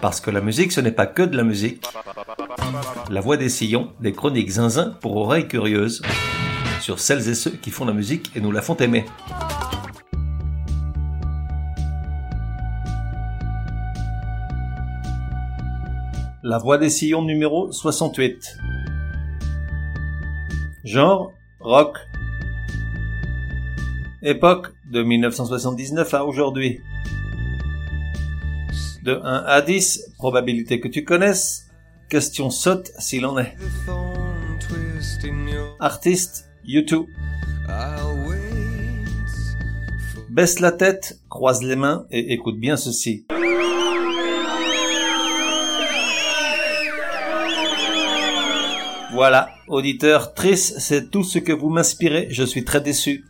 Parce que la musique, ce n'est pas que de la musique. La voix des sillons, des chroniques zinzin pour oreilles curieuses, sur celles et ceux qui font la musique et nous la font aimer. La voix des sillons numéro 68. Genre, rock. Époque, de 1979 à aujourd'hui. De 1 à 10, probabilité que tu connaisses. Question saute s'il en est. Artiste, YouTube. Baisse la tête, croise les mains et écoute bien ceci. Voilà, auditeur, triste, c'est tout ce que vous m'inspirez, je suis très déçu.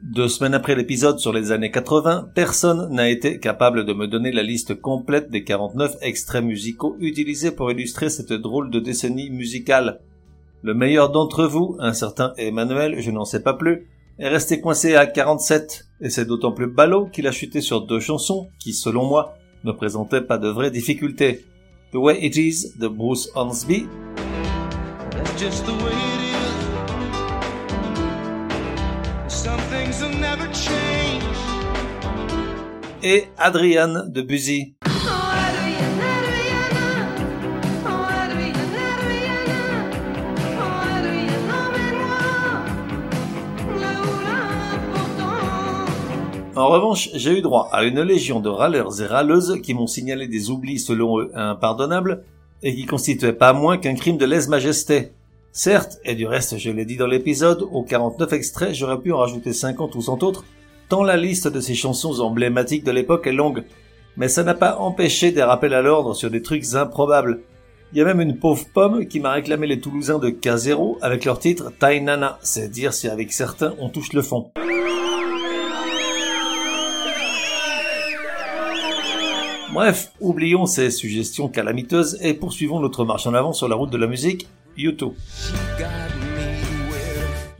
Deux semaines après l'épisode sur les années 80, personne n'a été capable de me donner la liste complète des 49 extraits musicaux utilisés pour illustrer cette drôle de décennie musicale. Le meilleur d'entre vous, un certain Emmanuel, je n'en sais pas plus, est resté coincé à 47, et c'est d'autant plus ballot qu'il a chuté sur deux chansons qui, selon moi, ne présentaient pas de vraies difficultés. The Way It Is de Bruce Hornsby. Et Adrienne de Buzy. En revanche, j'ai eu droit à une légion de râleurs et râleuses qui m'ont signalé des oublis selon eux impardonnables et qui constituaient pas moins qu'un crime de lèse-majesté. Certes, et du reste je l'ai dit dans l'épisode, aux 49 extraits j'aurais pu en rajouter 50 ou 100 autres, tant la liste de ces chansons emblématiques de l'époque est longue. Mais ça n'a pas empêché des rappels à l'ordre sur des trucs improbables. Il y a même une pauvre pomme qui m'a réclamé les Toulousains de K0 avec leur titre Tainana, c'est dire si avec certains on touche le fond. Bref, oublions ces suggestions calamiteuses et poursuivons notre marche en avant sur la route de la musique U2.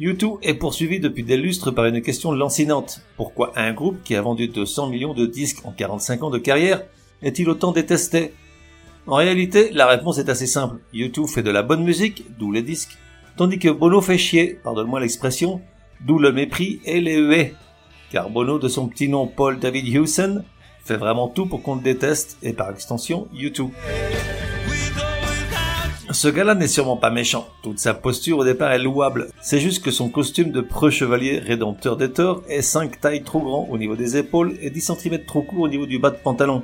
U2 est poursuivi depuis des lustres par une question lancinante. Pourquoi un groupe qui a vendu 200 millions de disques en 45 ans de carrière est-il autant détesté? En réalité, la réponse est assez simple. U2 fait de la bonne musique, d'où les disques, tandis que Bono fait chier, pardonne-moi l'expression, d'où le mépris et les huées. Car Bono, de son petit nom Paul David Hewson, fait vraiment tout pour qu'on le déteste, et par extension, U2. Ce gars-là n'est sûrement pas méchant. Toute sa posture au départ est louable. C'est juste que son costume de preux chevalier rédempteur des torts est 5 tailles trop grand au niveau des épaules et 10 cm trop court au niveau du bas de pantalon.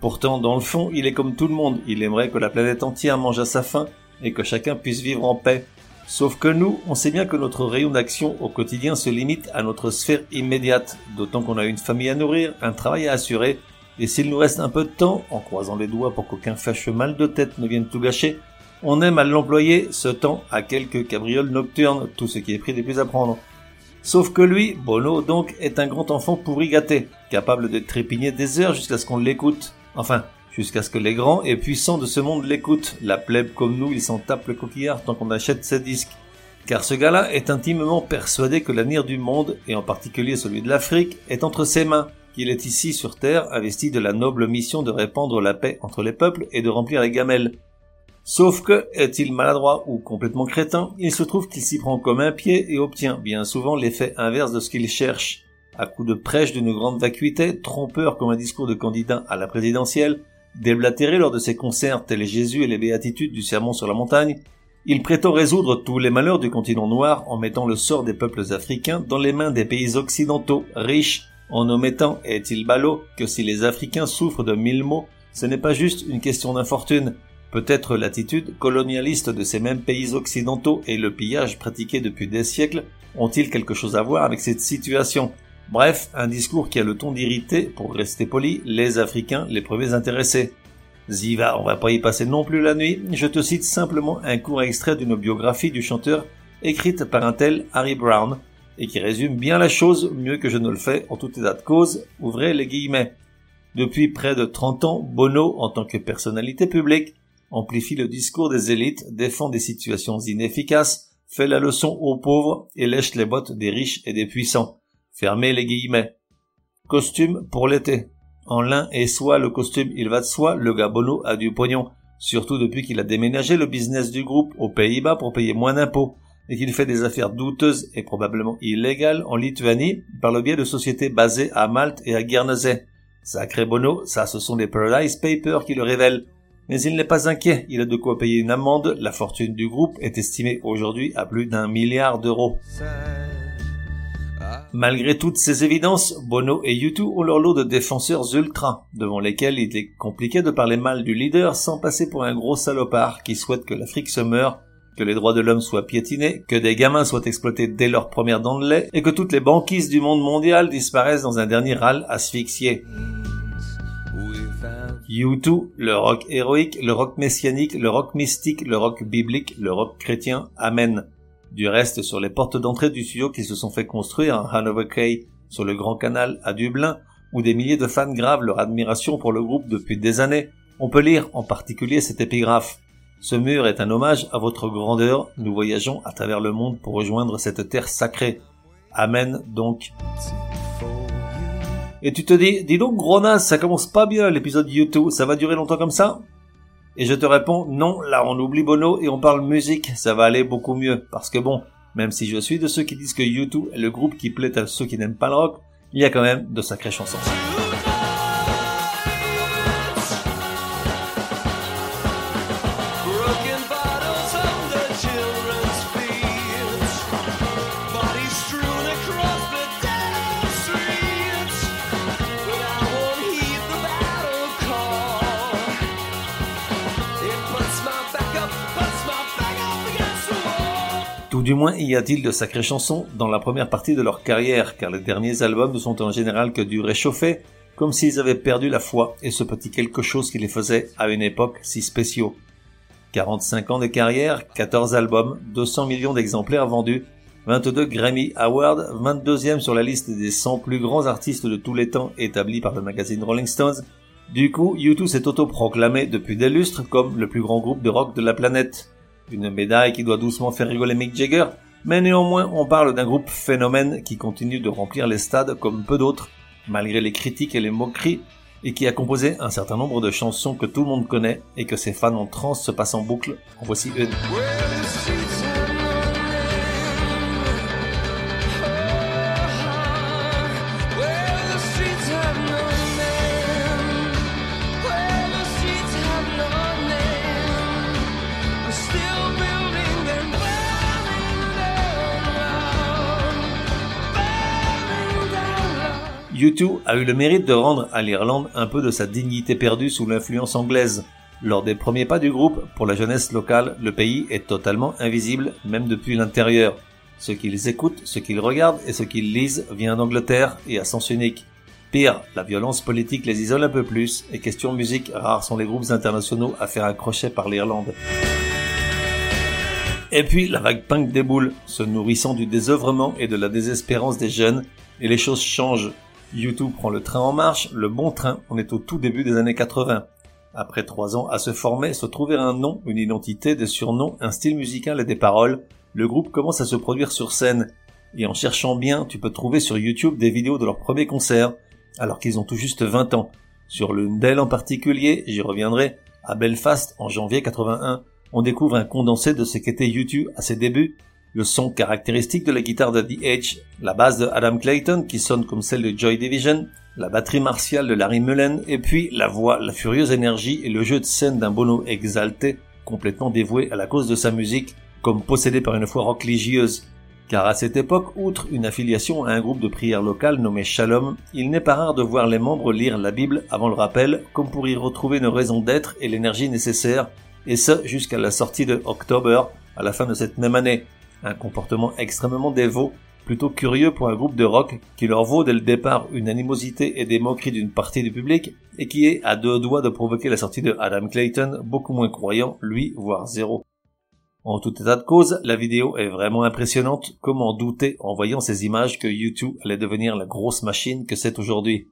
Pourtant, dans le fond, il est comme tout le monde. Il aimerait que la planète entière mange à sa faim et que chacun puisse vivre en paix. Sauf que nous, on sait bien que notre rayon d'action au quotidien se limite à notre sphère immédiate, d'autant qu'on a une famille à nourrir, un travail à assurer, et s'il nous reste un peu de temps, en croisant les doigts pour qu'aucun fâcheux mal de tête ne vienne tout gâcher, on aime à l'employer ce temps à quelques cabrioles nocturnes, tout ce qui est pris des plus à prendre. Sauf que lui, Bono donc, est un grand enfant pourri gâté, capable de trépigner des heures jusqu'à ce qu'on l'écoute. Enfin, jusqu'à ce que les grands et puissants de ce monde l'écoutent. La plèbe comme nous, il s'en tape le coquillard tant qu'on achète ses disques. Car ce gars-là est intimement persuadé que l'avenir du monde, et en particulier celui de l'Afrique, est entre ses mains, qu'il est ici sur Terre investi de la noble mission de répandre la paix entre les peuples et de remplir les gamelles. Sauf que, est-il maladroit ou complètement crétin, il se trouve qu'il s'y prend comme un pied et obtient bien souvent l'effet inverse de ce qu'il cherche. À coup de prêche d'une grande vacuité, trompeur comme un discours de candidat à la présidentielle, déblatéré lors de ses concerts tels Jésus et les béatitudes du sermon sur la montagne, il prétend résoudre tous les malheurs du continent noir en mettant le sort des peuples africains dans les mains des pays occidentaux riches, en omettant, est-il ballot, que si les Africains souffrent de mille maux, ce n'est pas juste une question d'infortune, Peut-être l'attitude colonialiste de ces mêmes pays occidentaux et le pillage pratiqué depuis des siècles ont-ils quelque chose à voir avec cette situation? Bref, un discours qui a le ton d'irriter, pour rester poli, les Africains les premiers intéressés. Ziva, on va pas y passer non plus la nuit, je te cite simplement un court extrait d'une biographie du chanteur écrite par un tel Harry Brown, et qui résume bien la chose mieux que je ne le fais en tout état de cause, ouvrez les guillemets. Depuis près de 30 ans, Bono, en tant que personnalité publique, amplifie le discours des élites, défend des situations inefficaces, fait la leçon aux pauvres et lèche les bottes des riches et des puissants. Fermez les guillemets. Costume pour l'été. En l'un et soit le costume il va de soi, le gars Bono a du pognon. Surtout depuis qu'il a déménagé le business du groupe aux Pays-Bas pour payer moins d'impôts et qu'il fait des affaires douteuses et probablement illégales en Lituanie par le biais de sociétés basées à Malte et à Guernesey. Sacré Bono, ça ce sont les Paradise Papers qui le révèlent. Mais il n'est pas inquiet, il a de quoi payer une amende, la fortune du groupe est estimée aujourd'hui à plus d'un milliard d'euros. Malgré toutes ces évidences, Bono et U2 ont leur lot de défenseurs ultra, devant lesquels il est compliqué de parler mal du leader sans passer pour un gros salopard qui souhaite que l'Afrique se meure, que les droits de l'homme soient piétinés, que des gamins soient exploités dès leur première dent de lait, et que toutes les banquises du monde mondial disparaissent dans un dernier râle asphyxié. U2, le rock héroïque, le rock messianique, le rock mystique, le rock biblique, le rock chrétien, Amen. Du reste, sur les portes d'entrée du studio qui se sont fait construire à Hanover Quay, sur le Grand Canal, à Dublin, où des milliers de fans gravent leur admiration pour le groupe depuis des années, on peut lire en particulier cette épigraphe. Ce mur est un hommage à votre grandeur, nous voyageons à travers le monde pour rejoindre cette terre sacrée. Amen donc. Et tu te dis, dis donc gros ça commence pas bien l'épisode YouTube, ça va durer longtemps comme ça Et je te réponds, non, là on oublie Bono et on parle musique, ça va aller beaucoup mieux. Parce que bon, même si je suis de ceux qui disent que YouTube est le groupe qui plaît à ceux qui n'aiment pas le rock, il y a quand même de sacrées chansons. Du moins y a-t-il de sacrées chansons dans la première partie de leur carrière, car les derniers albums ne sont en général que du réchauffé, comme s'ils avaient perdu la foi et ce petit quelque chose qui les faisait à une époque si spéciaux. 45 ans de carrière, 14 albums, 200 millions d'exemplaires vendus, 22 Grammy Awards, 22e sur la liste des 100 plus grands artistes de tous les temps établis par le magazine Rolling Stones. Du coup, U2 s'est autoproclamé depuis des lustres comme le plus grand groupe de rock de la planète. Une médaille qui doit doucement faire rigoler Mick Jagger, mais néanmoins on parle d'un groupe phénomène qui continue de remplir les stades comme peu d'autres, malgré les critiques et les moqueries, et qui a composé un certain nombre de chansons que tout le monde connaît et que ses fans en trans se passent en boucle. Voici une. U2 a eu le mérite de rendre à l'Irlande un peu de sa dignité perdue sous l'influence anglaise. Lors des premiers pas du groupe, pour la jeunesse locale, le pays est totalement invisible, même depuis l'intérieur. Ce qu'ils écoutent, ce qu'ils regardent et ce qu'ils lisent vient d'Angleterre et à sens unique. Pire, la violence politique les isole un peu plus, et question musique, rares sont les groupes internationaux à faire un crochet par l'Irlande. Et puis la vague punk déboule, se nourrissant du désœuvrement et de la désespérance des jeunes, et les choses changent. YouTube prend le train en marche, le bon train, on est au tout début des années 80. Après trois ans à se former, se trouver un nom, une identité, des surnoms, un style musical et des paroles, le groupe commence à se produire sur scène. Et en cherchant bien, tu peux trouver sur YouTube des vidéos de leurs premiers concerts, alors qu'ils ont tout juste 20 ans. Sur l'une d'elles en particulier, j'y reviendrai, à Belfast en janvier 81, on découvre un condensé de ce qu'était YouTube à ses débuts le son caractéristique de la guitare de The Edge, la basse de Adam Clayton qui sonne comme celle de Joy Division, la batterie martiale de Larry Mullen, et puis la voix, la furieuse énergie et le jeu de scène d'un Bono exalté, complètement dévoué à la cause de sa musique, comme possédé par une foi religieuse. Car à cette époque, outre une affiliation à un groupe de prière local nommé Shalom, il n'est pas rare de voir les membres lire la Bible avant le rappel, comme pour y retrouver une raison d'être et l'énergie nécessaire, et ce jusqu'à la sortie de October, à la fin de cette même année. Un comportement extrêmement dévot, plutôt curieux pour un groupe de rock qui leur vaut dès le départ une animosité et des moqueries d'une partie du public et qui est à deux doigts de provoquer la sortie de Adam Clayton, beaucoup moins croyant, lui, voire zéro. En tout état de cause, la vidéo est vraiment impressionnante. Comment douter en voyant ces images que YouTube allait devenir la grosse machine que c'est aujourd'hui?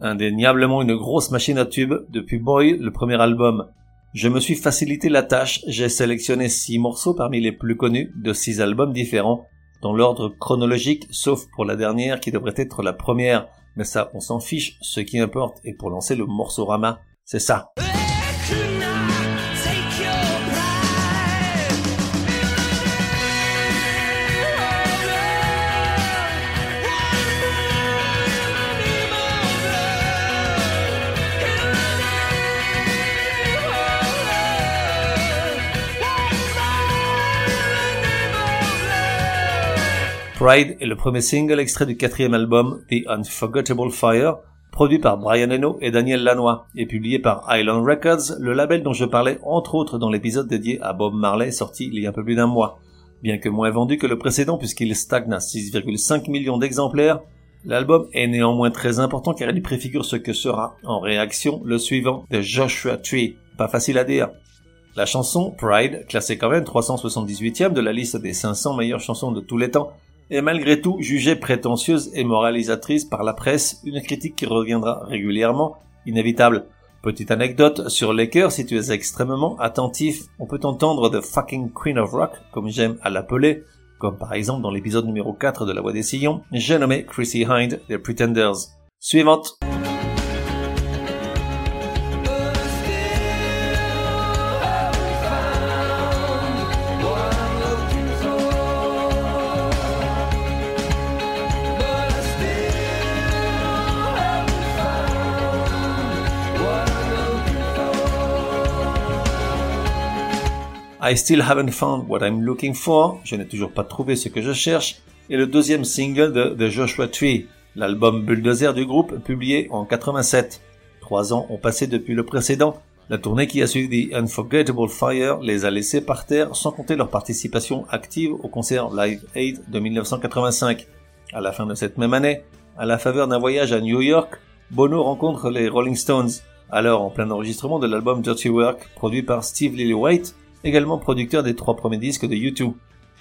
Indéniablement une grosse machine à tube depuis Boy, le premier album. Je me suis facilité la tâche, j'ai sélectionné six morceaux parmi les plus connus de six albums différents, dans l'ordre chronologique, sauf pour la dernière qui devrait être la première, Mais ça, on s'en fiche, ce qui importe est pour lancer le morceau Rama, c'est ça. Pride est le premier single extrait du quatrième album The Unforgettable Fire, produit par Brian Eno et Daniel Lanois, et publié par Island Records, le label dont je parlais entre autres dans l'épisode dédié à Bob Marley sorti il y a un peu plus d'un mois. Bien que moins vendu que le précédent puisqu'il stagne à 6,5 millions d'exemplaires, l'album est néanmoins très important car il préfigure ce que sera, en réaction, le suivant de Joshua Tree. Pas facile à dire. La chanson Pride, classée quand même 378e de la liste des 500 meilleures chansons de tous les temps, est malgré tout jugée prétentieuse et moralisatrice par la presse, une critique qui reviendra régulièrement, inévitable. Petite anecdote sur cœurs, si tu es extrêmement attentif, on peut entendre The Fucking Queen of Rock, comme j'aime à l'appeler, comme par exemple dans l'épisode numéro 4 de La Voix des Sillons, j'ai nommé Chrissy Hind des Pretenders. Suivante. I Still Haven't Found What I'm Looking For, je n'ai toujours pas trouvé ce que je cherche, et le deuxième single de The Joshua Tree, l'album Bulldozer du groupe publié en 87. Trois ans ont passé depuis le précédent, la tournée qui a suivi The Unforgettable Fire les a laissés par terre sans compter leur participation active au concert Live Aid de 1985. À la fin de cette même année, à la faveur d'un voyage à New York, Bono rencontre les Rolling Stones, alors en plein enregistrement de l'album Dirty Work produit par Steve Lillywhite également producteur des trois premiers disques de U2.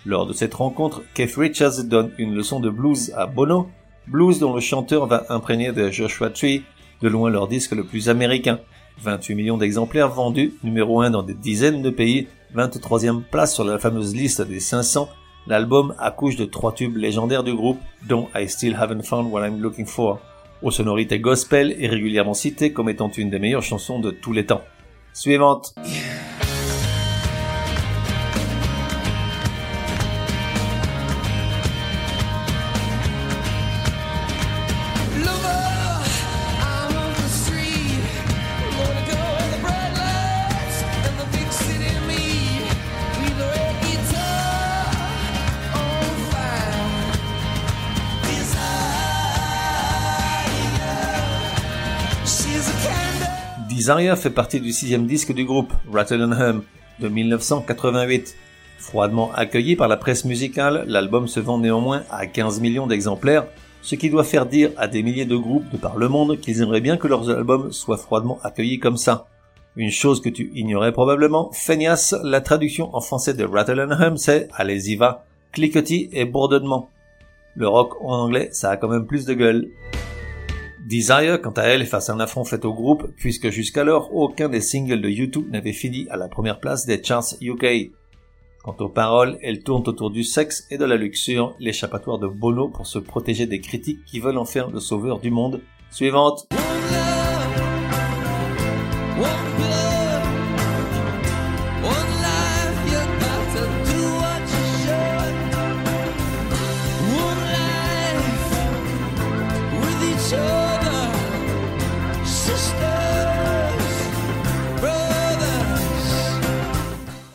Lors de cette rencontre, Keith Richards donne une leçon de blues à Bono, blues dont le chanteur va imprégner de Joshua Tree, de loin leur disque le plus américain. 28 millions d'exemplaires vendus, numéro 1 dans des dizaines de pays, 23e place sur la fameuse liste des 500, l'album accouche de trois tubes légendaires du groupe, dont I Still Haven't Found What I'm Looking For, aux sonorités gospel et régulièrement citée comme étant une des meilleures chansons de tous les temps. Suivante. Desire fait partie du sixième disque du groupe, Rattle and Hum, de 1988. Froidement accueilli par la presse musicale, l'album se vend néanmoins à 15 millions d'exemplaires, ce qui doit faire dire à des milliers de groupes de par le monde qu'ils aimeraient bien que leurs albums soient froidement accueillis comme ça. Une chose que tu ignorais probablement, feignasse, la traduction en français de Rattle and Hum c'est allez-y va, cliquetis et bourdonnement. Le rock en anglais, ça a quand même plus de gueule. Desire, quant à elle, face à un affront fait au groupe, puisque jusqu'alors, aucun des singles de YouTube n'avait fini à la première place des charts UK. Quant aux paroles, elles tournent autour du sexe et de la luxure, l'échappatoire de Bono pour se protéger des critiques qui veulent en faire le sauveur du monde. Suivante.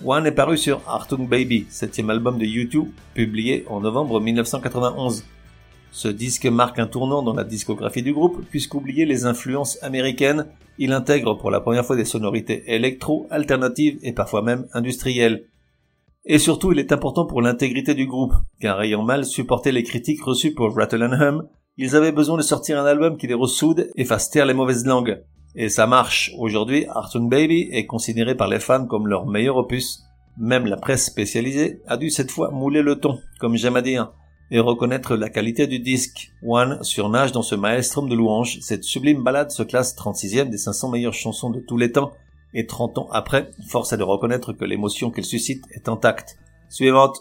One est paru sur Artung Baby, septième album de YouTube, publié en novembre 1991. Ce disque marque un tournant dans la discographie du groupe, puisqu'oublié les influences américaines, il intègre pour la première fois des sonorités électro, alternatives et parfois même industrielles. Et surtout, il est important pour l'intégrité du groupe, car ayant mal supporté les critiques reçues pour Rattle and Hum, ils avaient besoin de sortir un album qui les ressoude et fasse taire les mauvaises langues. Et ça marche. Aujourd'hui, Artoon Baby est considéré par les fans comme leur meilleur opus. Même la presse spécialisée a dû cette fois mouler le ton, comme j'aime à dire, et reconnaître la qualité du disque. One surnage dans ce maelstrom de louanges. Cette sublime balade se classe 36e des 500 meilleures chansons de tous les temps. Et 30 ans après, force est de reconnaître que l'émotion qu'elle suscite est intacte. Suivante.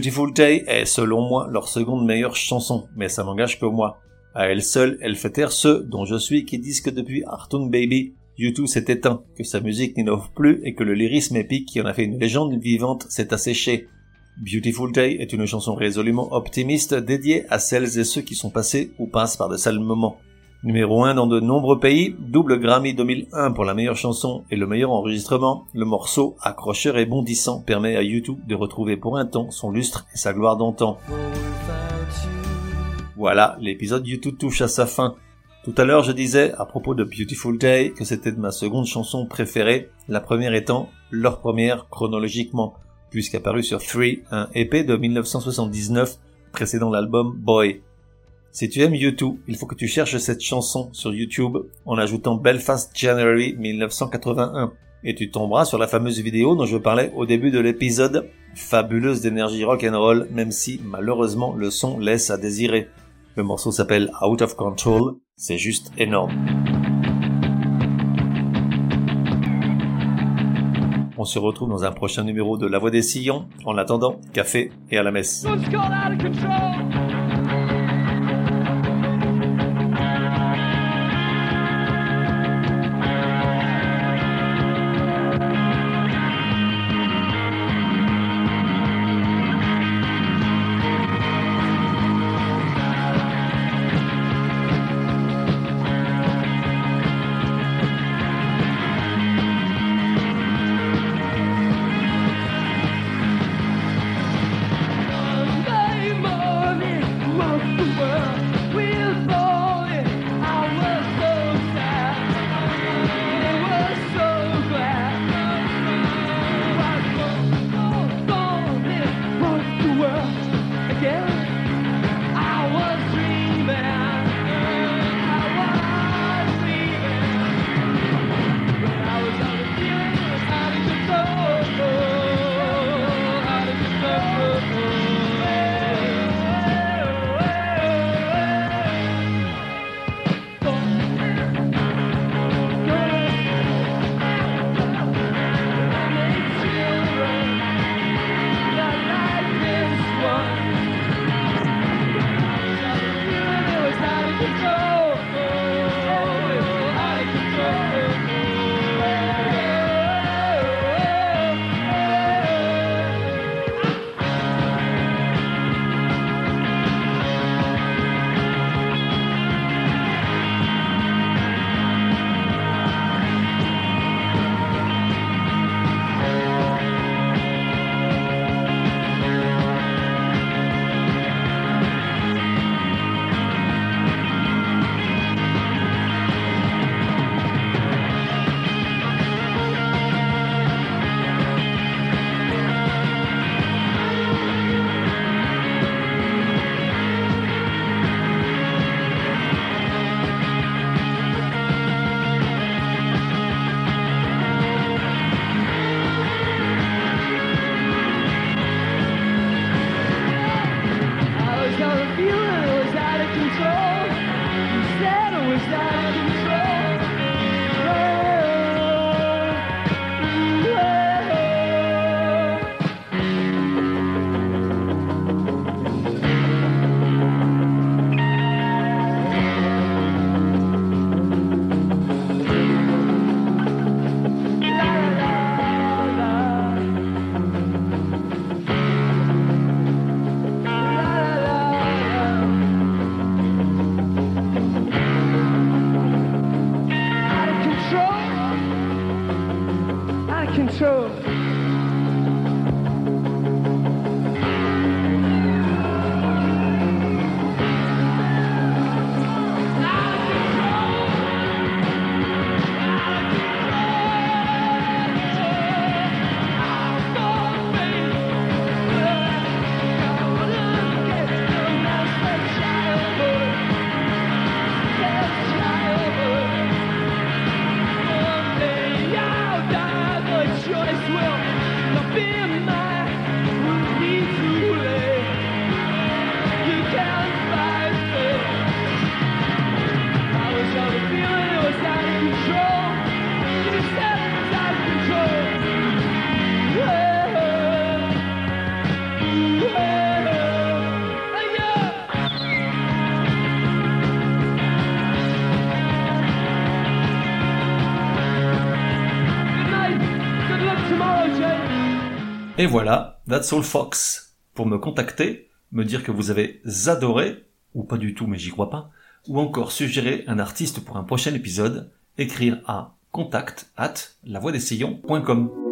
Day est selon moi leur seconde meilleure chanson, mais ça n'engage que moi. À elle seule, elle fait taire ceux dont je suis qui disent que depuis Artung Baby, YouTube s'est éteint, que sa musique n'innove plus et que le lyrisme épique qui en a fait une légende vivante s'est asséché. Beautiful Day est une chanson résolument optimiste dédiée à celles et ceux qui sont passés ou passent par de sales moments. Numéro 1 dans de nombreux pays, double Grammy 2001 pour la meilleure chanson et le meilleur enregistrement, le morceau, accrocheur et bondissant, permet à YouTube de retrouver pour un temps son lustre et sa gloire d'antan. Voilà, l'épisode YouTube touche à sa fin. Tout à l'heure, je disais, à propos de Beautiful Day, que c'était ma seconde chanson préférée, la première étant leur première chronologiquement, puisqu'apparue sur Three, un EP de 1979, précédant l'album Boy. Si tu aimes YouTube, il faut que tu cherches cette chanson sur YouTube en ajoutant Belfast January 1981 et tu tomberas sur la fameuse vidéo dont je parlais au début de l'épisode, fabuleuse d'énergie rock and roll même si malheureusement le son laisse à désirer. Le morceau s'appelle Out of Control, c'est juste énorme. On se retrouve dans un prochain numéro de La Voix des Sillons. En attendant, café et à la messe. Et voilà, that's all Fox. Pour me contacter, me dire que vous avez adoré, ou pas du tout mais j'y crois pas, ou encore suggérer un artiste pour un prochain épisode, écrire à contact at lavoidessillons.com.